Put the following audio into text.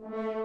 Mm-hmm.